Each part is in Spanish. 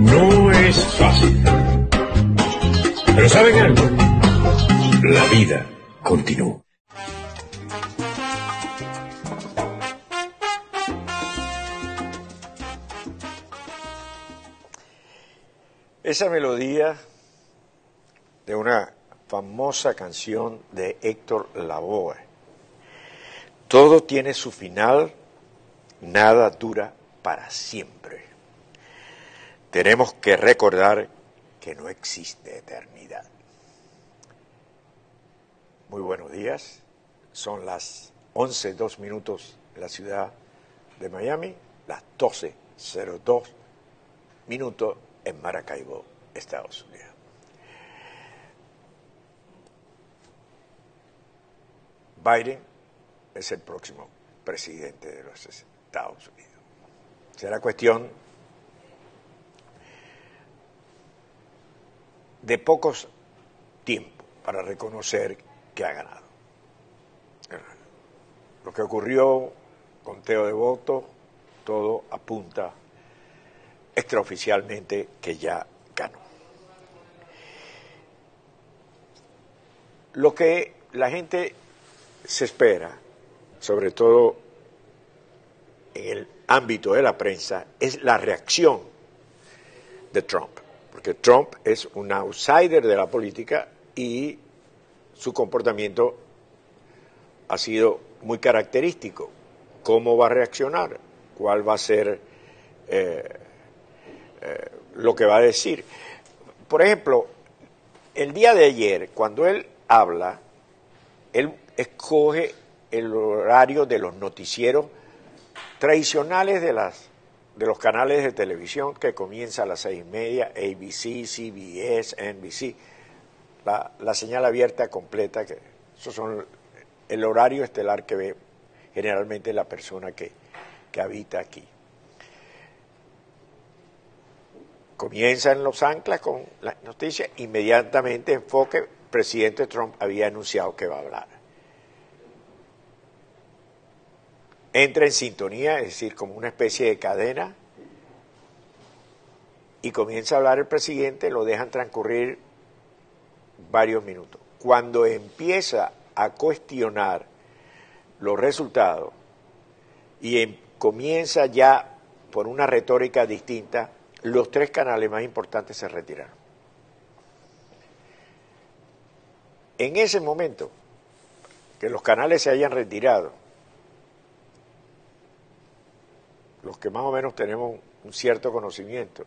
No es fácil. Pero ¿saben algo? La vida continúa. Esa melodía de una famosa canción de Héctor Lavoe. Todo tiene su final, nada dura para siempre. Tenemos que recordar que no existe eternidad. Muy buenos días, son las 11, dos minutos en la ciudad de Miami, las 12.02 minutos en Maracaibo, Estados Unidos. Biden es el próximo presidente de los Estados Unidos. Será cuestión de pocos tiempos para reconocer que ha ganado. Lo que ocurrió, conteo de votos, todo apunta extraoficialmente que ya ganó. Lo que la gente se espera, sobre todo en el ámbito de la prensa, es la reacción de Trump, porque Trump es un outsider de la política y su comportamiento ha sido muy característico. ¿Cómo va a reaccionar? ¿Cuál va a ser eh, eh, lo que va a decir? Por ejemplo, el día de ayer, cuando él habla, él escoge el horario de los noticieros tradicionales de, las, de los canales de televisión que comienza a las seis y media, ABC, CBS, NBC, la, la señal abierta completa, esos son el horario estelar que ve generalmente la persona que, que habita aquí. Comienza en los anclas con la noticia, inmediatamente enfoque, presidente Trump había anunciado que va a hablar. Entra en sintonía, es decir, como una especie de cadena, y comienza a hablar el presidente, lo dejan transcurrir varios minutos. Cuando empieza a cuestionar los resultados y em, comienza ya por una retórica distinta, los tres canales más importantes se retiraron. En ese momento, que los canales se hayan retirado, los que más o menos tenemos un cierto conocimiento,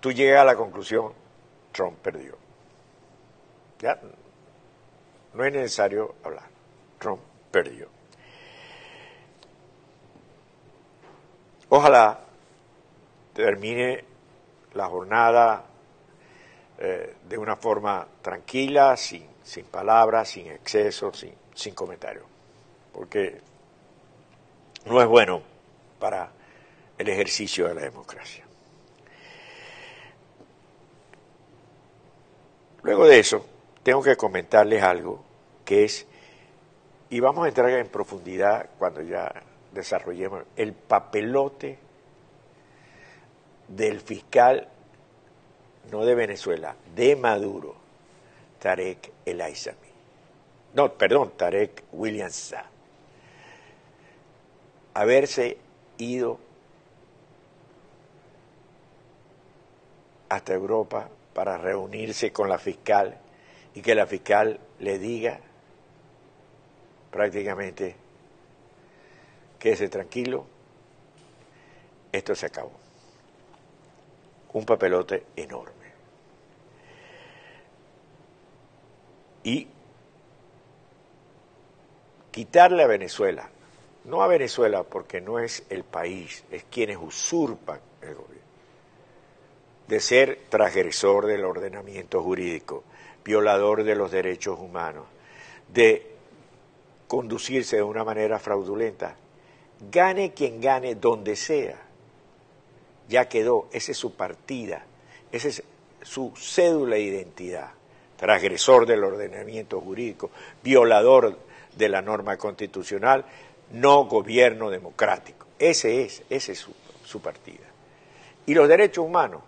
tú llegas a la conclusión, Trump perdió. Ya no es necesario hablar. Trump perdió. Ojalá termine la jornada eh, de una forma tranquila, sin, sin palabras, sin excesos, sin, sin comentarios, porque no es bueno ejercicio de la democracia. Luego de eso, tengo que comentarles algo que es, y vamos a entrar en profundidad cuando ya desarrollemos el papelote del fiscal, no de Venezuela, de Maduro, Tarek El Aizami. No, perdón, Tarek William Saab. Haberse ido hasta Europa para reunirse con la fiscal y que la fiscal le diga prácticamente quédese tranquilo, esto se acabó. Un papelote enorme. Y quitarle a Venezuela, no a Venezuela porque no es el país, es quienes usurpan el gobierno, de ser transgresor del ordenamiento jurídico, violador de los derechos humanos, de conducirse de una manera fraudulenta, gane quien gane donde sea, ya quedó, esa es su partida, esa es su cédula de identidad, transgresor del ordenamiento jurídico, violador de la norma constitucional, no gobierno democrático. Ese es, ese es su su partida. Y los derechos humanos.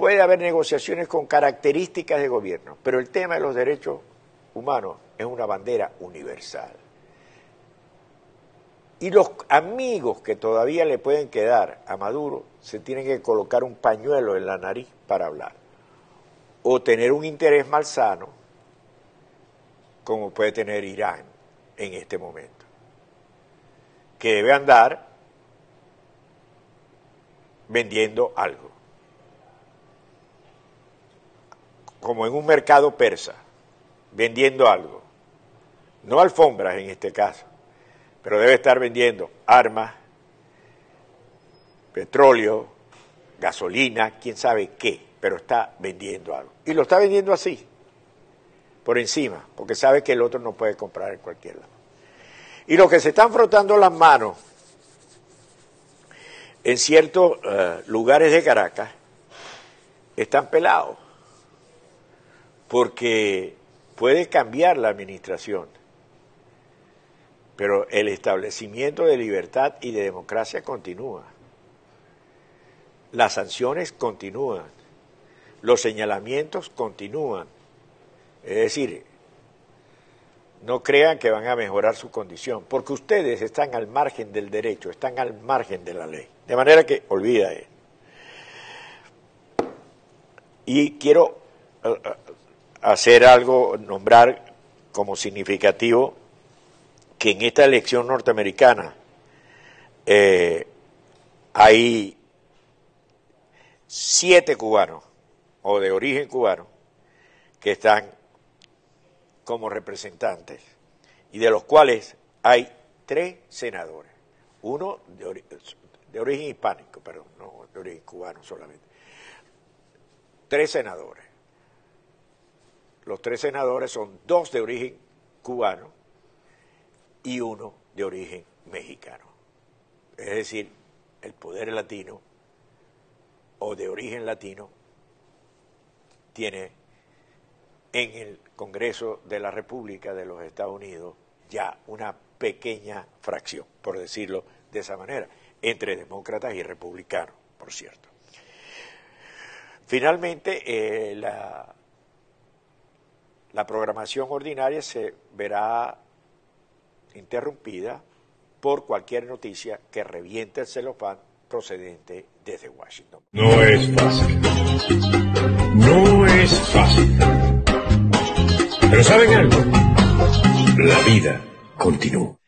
Puede haber negociaciones con características de gobierno, pero el tema de los derechos humanos es una bandera universal. Y los amigos que todavía le pueden quedar a Maduro se tienen que colocar un pañuelo en la nariz para hablar. O tener un interés malsano, como puede tener Irán en este momento. Que debe andar vendiendo algo. Como en un mercado persa, vendiendo algo. No alfombras en este caso pero debe estar vendiendo armas, petróleo, gasolina, quién sabe qué, pero está vendiendo algo. Y lo está vendiendo así, por encima, porque sabe que el otro no puede comprar en cualquier lado. Y los que se están frotando las manos en ciertos eh, lugares de Caracas están pelados, porque puede cambiar la administración pero el establecimiento de libertad y de democracia continúa. Las sanciones continúan. Los señalamientos continúan. Es decir, no crean que van a mejorar su condición, porque ustedes están al margen del derecho, están al margen de la ley. De manera que olvida él. Y quiero eh, eh, hacer algo, nombrar como significativo que en esta elección norteamericana eh, hay siete cubanos o de origen cubano que están como representantes y de los cuales hay tres senadores, uno de, de origen hispánico, perdón, no de origen cubano solamente, tres senadores. Los tres senadores son dos de origen cubano y uno de origen mexicano. Es decir, el poder latino o de origen latino tiene en el Congreso de la República de los Estados Unidos ya una pequeña fracción, por decirlo de esa manera, entre demócratas y republicanos, por cierto. Finalmente, eh, la, la programación ordinaria se verá interrumpida por cualquier noticia que reviente el celofán procedente desde Washington. No es fácil. No es fácil. Pero ¿saben algo? La vida continúa.